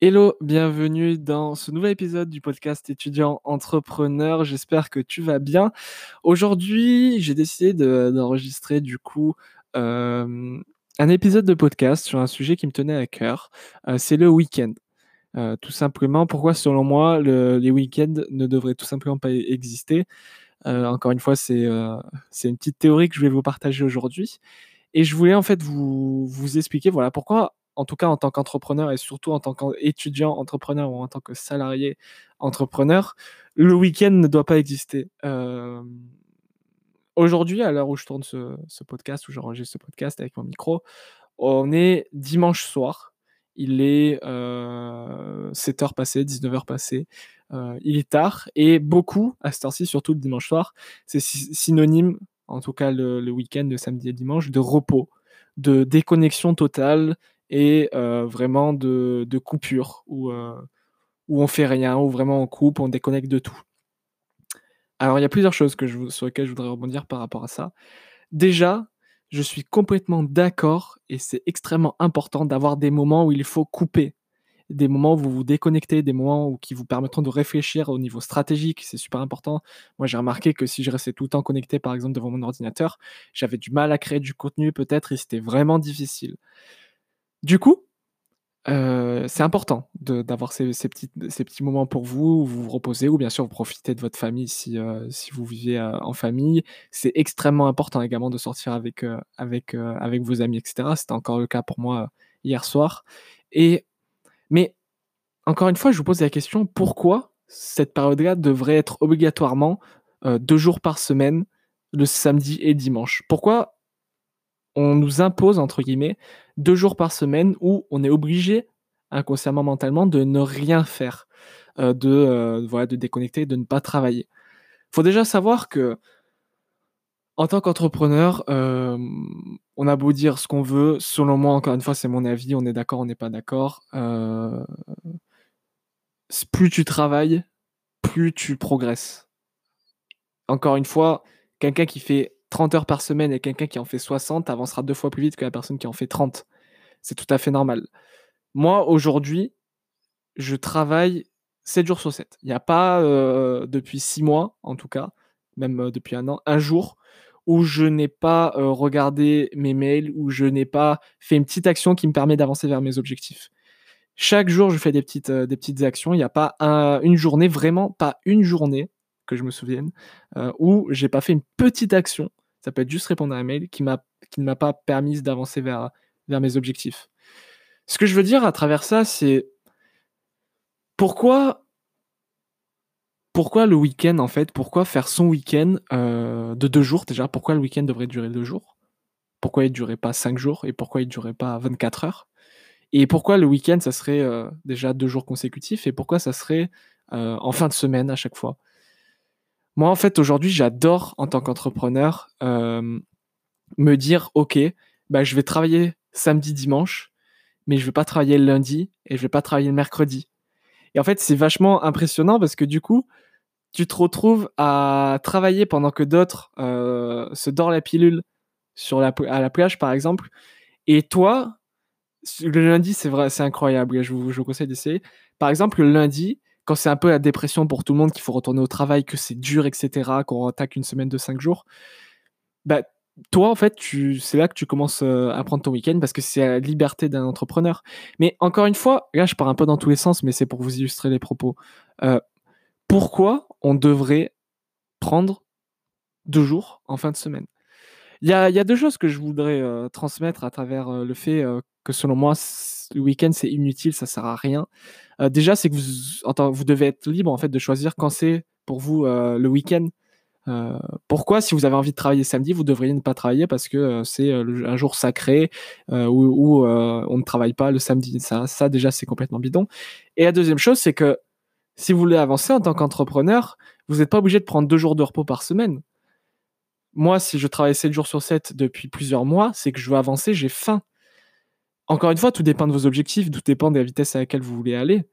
Hello, bienvenue dans ce nouvel épisode du podcast étudiant entrepreneur. J'espère que tu vas bien. Aujourd'hui, j'ai décidé d'enregistrer du coup euh, un épisode de podcast sur un sujet qui me tenait à cœur. Euh, c'est le week-end. Euh, tout simplement, pourquoi selon moi les week-ends ne devraient tout simplement pas exister? encore une fois, c'est une petite théorie que je vais vous partager aujourd'hui. Et je voulais en fait vous, vous expliquer voilà pourquoi en tout cas en tant qu'entrepreneur et surtout en tant qu'étudiant entrepreneur ou en tant que salarié entrepreneur, le week-end ne doit pas exister. Aujourd'hui, à l'heure où je tourne ce, podcast, où j'enregistre ce podcast avec mon micro, on est dimanche soir. Il est 7h passées, 19h passées. il est tard et beaucoup, à cette heure-ci, surtout le dimanche soir, c'est synonyme, en tout cas le, le week-end, le samedi et dimanche, de repos, de déconnexion totale et vraiment de, coupure où, où on fait rien, où vraiment on coupe, on déconnecte de tout. Alors il y a plusieurs choses que je, sur lesquelles je voudrais rebondir par rapport à ça. Déjà, je suis complètement d'accord et c'est extrêmement important d'avoir des moments où il faut couper, des moments où vous vous déconnectez, des moments où, qui vous permettront de réfléchir au niveau stratégique, c'est super important. Moi j'ai remarqué que si je restais tout le temps connecté par exemple devant mon ordinateur, j'avais du mal à créer du contenu peut-être et c'était vraiment difficile. Du coup, c'est important d'avoir ces, petits, ces petits moments pour vous, où vous vous reposez, ou bien sûr vous profitez de votre famille si, si vous vivez en famille. C'est extrêmement important également de sortir avec, avec, avec vos amis, etc. C'était encore le cas pour moi hier soir. Et, mais encore une fois, je vous pose la question, pourquoi cette période-là devrait être obligatoirement deux jours par semaine, le samedi et dimanche? Pourquoi on nous impose, entre guillemets, deux jours par semaine où on est obligé, inconsciemment mentalement, de ne rien faire, euh, de, euh, voilà, de déconnecter, de ne pas travailler. Il faut déjà savoir que, en tant qu'entrepreneur, euh, on a beau dire ce qu'on veut, selon moi, encore une fois, c'est mon avis, on est d'accord, on n'est pas d'accord. plus tu travailles, plus tu progresses. Encore une fois, quelqu'un qui fait 30 heures par semaine et quelqu'un qui en fait 60 avancera deux fois plus vite que la personne qui en fait 30. C'est tout à fait normal. Moi, aujourd'hui, je travaille 7 jours sur 7. Il n'y a pas, euh, depuis 6 mois, en tout cas, même euh, depuis un an, un jour où je n'ai pas euh, regardé mes mails, où je n'ai pas fait une petite action qui me permet d'avancer vers mes objectifs. Chaque jour, je fais des petites, actions. Il n'y a pas une journée, vraiment pas une journée, que je me souvienne, où j'ai pas fait une petite action ça peut être juste répondre à un mail qui, qui ne m'a pas permis d'avancer vers, vers mes objectifs. Ce que je veux dire à travers ça, c'est pourquoi, pourquoi le week-end, en fait, pourquoi faire son week-end euh, de deux jours déjà? Pourquoi le week-end devrait durer deux jours? Pourquoi il ne durerait pas cinq jours Et pourquoi il ne durerait pas 24 heures? Et pourquoi le week-end, ça serait euh, déjà deux jours consécutifs Et pourquoi ça serait euh, en fin de semaine à chaque fois? Moi, en fait, aujourd'hui, j'adore, en tant qu'entrepreneur, euh, me dire, OK, bah, je vais travailler samedi, dimanche, mais je ne vais pas travailler le lundi et je ne vais pas travailler le mercredi. Et en fait, c'est vachement impressionnant parce que du coup, tu te retrouves à travailler pendant que d'autres euh, se dorment la pilule sur la, à la plage, par exemple. Et toi, le lundi, c'est vrai, c'est incroyable. Je vous, je vous conseille d'essayer. Par exemple, le lundi, quand c'est un peu la dépression pour tout le monde, qu'il faut retourner au travail, que c'est dur, etc., qu'on attaque une semaine de 5 jours, bah, toi, en fait, tu, c'est là que tu commences euh, à prendre ton week-end parce que c'est la liberté d'un entrepreneur. Mais encore une fois, là, je pars un peu dans tous les sens, mais c'est pour vous illustrer les propos. Euh, pourquoi on devrait prendre deux jours en fin de semaine? Il y a, deux choses que je voudrais euh, transmettre à travers le fait que selon moi, le week-end, c'est inutile, ça sert à rien. Euh, déjà, c'est que vous, devez être libre en fait de choisir quand c'est pour vous euh, le week-end. Euh, pourquoi, si vous avez envie de travailler samedi, vous devriez ne pas travailler parce que c'est un jour sacré où, on ne travaille pas le samedi. Ça déjà, c'est complètement bidon. Et la deuxième chose, c'est que si vous voulez avancer en tant qu'entrepreneur, vous n'êtes pas obligé de prendre deux jours de repos par semaine. Moi, si je travaille 7 jours sur 7 depuis plusieurs mois, c'est que je veux avancer, j'ai faim. Encore une fois, tout dépend de vos objectifs, tout dépend de la vitesse à laquelle vous voulez aller.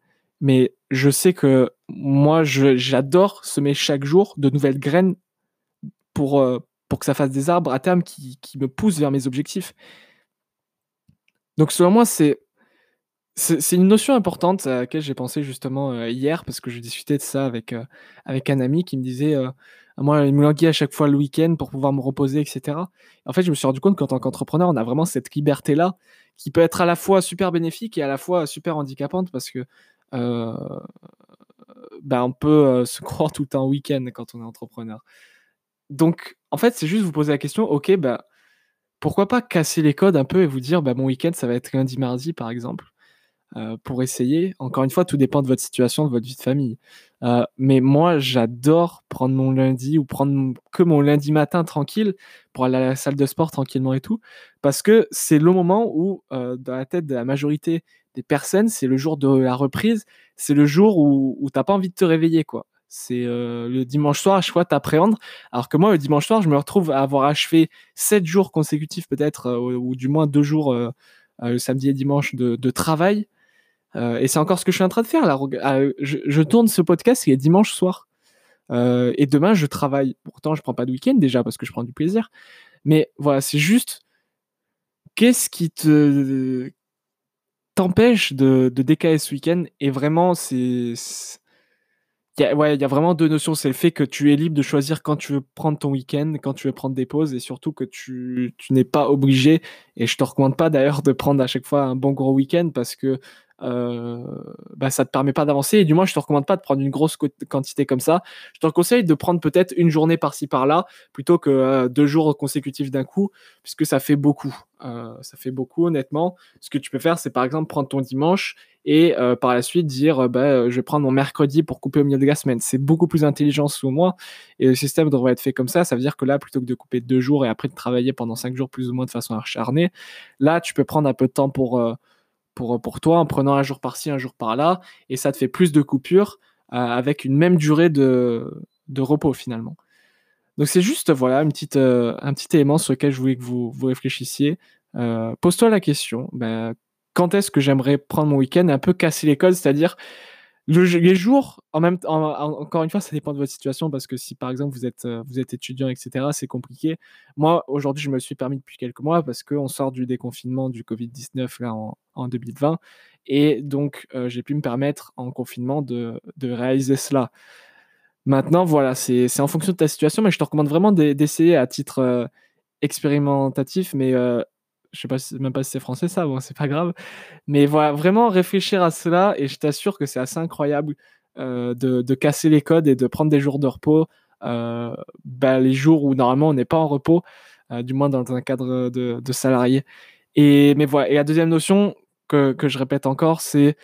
Mais je sais que moi, j'adore semer chaque jour de nouvelles graines pour, euh, pour que ça fasse des arbres à terme qui, me poussent vers mes objectifs. Donc selon moi, c'est une notion importante à laquelle j'ai pensé justement, heu, hier parce que je discutais de ça avec, avec un ami qui me disait, moi, il me languit à chaque fois le week-end pour pouvoir me reposer et cetera. En fait, je me suis rendu compte qu'en tant qu'entrepreneur, on a vraiment cette liberté-là qui peut être à la fois super bénéfique et à la fois super handicapante parce que, heu, bah, on peut, heu, se croire tout le temps week-end quand on est entrepreneur. Donc en fait, c'est juste vous poser la question: «OK, bah, pourquoi pas casser les codes un peu et vous dire: "Bah, mon week-end, ça va être lundi, mardi", par exemple?» Heu, pour essayer. Encore une fois, tout dépend de votre situation, de votre vie de famille. Heu, mais moi, j'adore prendre mon lundi ou prendre que mon lundi matin tranquille pour aller à la salle de sport tranquillement et tout. Parce que c'est le moment où, heu, dans la tête de la majorité des personnes, c'est le jour de la reprise. C'est le jour où où tu pas envie de te réveiller, quoi. C'est, le dimanche soir, à chaque fois, tu Alors que moi, le dimanche soir, je me retrouve à avoir achevé 7 jours consécutifs peut-être, ou du moins 2 jours, le samedi et dimanche de travail euh, et c'est encore ce que je suis en train de faire là. Je, tourne ce podcast, il est dimanche soir. Euh, et demain, je travaille. Pourtant, je prends pas de week-end déjà parce que je prends du plaisir. Mais voilà, c'est juste. Qu'est-ce qui te t'empêche de, de décaler ce week-end? Et vraiment, c'est il y a vraiment deux notions. C'est le fait que tu es libre de choisir quand tu veux prendre ton week-end, quand tu veux prendre des pauses, et surtout que tu, tu n'es pas obligé. Et je te recommande pas d'ailleurs de prendre à chaque fois un bon gros week-end parce que euh, bah, ça te permet pas d'avancer. Et du moins, je te recommande pas de prendre une grosse quantité comme ça. Je te conseille de prendre peut-être une journée par-ci par-là plutôt que euh, deux jours consécutifs d'un coup, puisque ça fait beaucoup. Euh, ça fait beaucoup, honnêtement. Ce que tu peux faire, c'est par exemple prendre ton dimanche et euh, par la suite dire bah, je vais prendre mon mercredi pour couper au milieu de la semaine. C'est beaucoup plus intelligent sous moi et le système devrait être fait comme ça. Ça veut dire que là, plutôt que de couper deux jours et après de travailler pendant cinq jours plus ou moins de façon acharnée, là, tu peux prendre un peu de temps pour pour, pour toi en prenant un jour par-ci, un jour par-là, et ça te fait plus de coupures euh, avec une même durée de, de repos finalement. Donc c'est juste voilà une petite, euh, un petit élément sur lequel je voulais que vous, réfléchissiez. Euh, pose-toi la question, ben, quand est-ce que j'aimerais prendre mon week-end un peu casser les codes, c'est-à-dire les jours, en même encore une fois, ça dépend de votre situation parce que si par exemple vous êtes, euh, étudiant, etc., c'est compliqué. Moi, aujourd'hui, je me le suis permis depuis quelques mois parce qu'on sort du déconfinement du Covid-19 là en, 2020 et donc euh, j'ai pu me permettre en confinement de, réaliser cela. Maintenant, voilà, c'est en fonction de ta situation, mais je te recommande vraiment d'essayer à titre euh, expérimentatif, mais je sais pas même pas si c'est français ça, bon, c'est pas grave. Mais voilà, vraiment réfléchir à cela et je t'assure que c'est assez incroyable euh, de, casser les codes et de prendre des jours de repos, euh, bah, les jours où normalement on n'est pas en repos, euh, du moins dans un cadre de, salarié. Et, mais voilà, et la deuxième notion que, je répète encore, c'est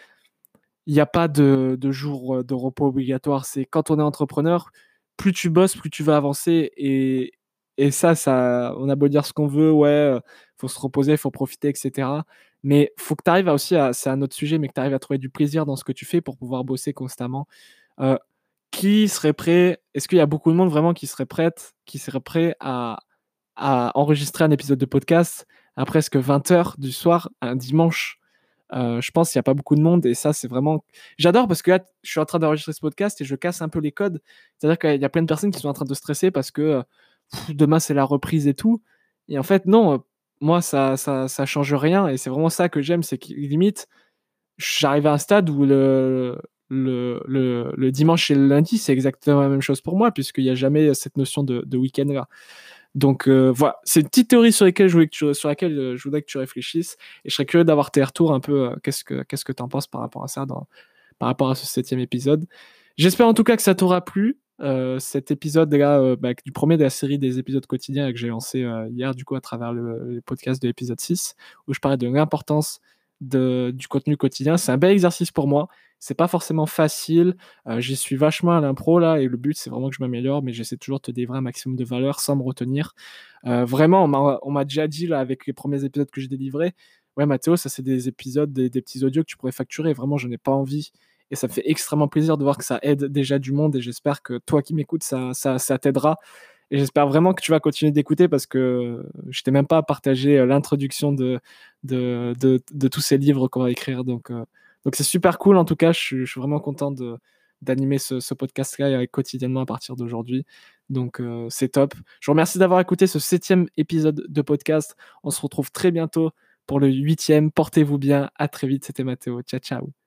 il n'y a pas de, de jour de repos obligatoire. C'est quand on est entrepreneur, plus tu bosses, plus tu vas avancer. Et, et ça, ça, on a beau dire ce qu'on veut, ouais, faut se reposer, faut profiter, etc. Mais faut que tu arrives à aussi, c'est un autre sujet, mais que tu arrives à trouver du plaisir dans ce que tu fais pour pouvoir bosser constamment. Euh, qui serait prêt Est-ce qu'il y a beaucoup de monde vraiment qui serait prête, qui serait prêt à, enregistrer un épisode de podcast à presque 20 h du soir, un dimanche? Euh, je pense qu'il n'y a pas beaucoup de monde et ça, c'est vraiment. J'adore parce que là, je suis en train d'enregistrer ce podcast et je casse un peu les codes. C'est-à-dire qu'il y a plein de personnes qui sont en train de stresser parce que euh, demain c'est la reprise et tout. Et en fait, non, moi, ça, ça, ça change rien. Et c'est vraiment ça que j'aime, c'est qu'il limite, j'arrive à un stade où le, le, le, dimanche et le lundi, c'est exactement la même chose pour moi, puisqu'il n'y a jamais cette notion de, de week-end là. Donc euh, voilà, c'est une petite théorie sur, laquelle je voulais que sur laquelle euh, je voudrais que tu réfléchisses. Et je serais curieux d'avoir tes retours un peu. Euh, qu'est-ce que qu'est-ce que tu en penses par rapport à ça, dans, par rapport à ce septième épisode. J'espère en tout cas que ça t'aura plu. Euh, cet épisode-là, euh, bah, du premier de la série des épisodes quotidiens que j'ai lancé euh, hier, du coup, à travers le, podcast de l'épisode 6, où je parlais de l'importance du contenu quotidien. C'est un bel exercice pour moi. C'est pas forcément facile. J'y suis vachement à l'impro là, et le but c'est vraiment que je m'améliore, mais j'essaie toujours de te délivrer un maximum de valeur sans me retenir. vraiment, on m'a déjà dit là avec les premiers épisodes que j'ai délivrés, ouais Mathéo, ça c'est des épisodes, des, des, petits audios que tu pourrais facturer. Vraiment, je n'ai pas envie et ça me fait extrêmement plaisir de voir que ça aide déjà du monde. Et j'espère que toi qui m'écoutes, ça, ça, ça t'aidera. Et j'espère vraiment que tu vas continuer d'écouter parce que je t'ai même pas partagé euh, l'introduction de, de, de, tous ces livres qu'on va écrire. Donc, euh, c'est super cool. En tout cas, je suis, vraiment content de, d'animer ce, podcast-là quotidiennement à partir d'aujourd'hui. Donc c'est top. Je vous remercie d'avoir écouté ce septième épisode de podcast. On se retrouve très bientôt pour le 8e. Portez-vous bien, à très vite, c'était Matteo. Ciao, ciao.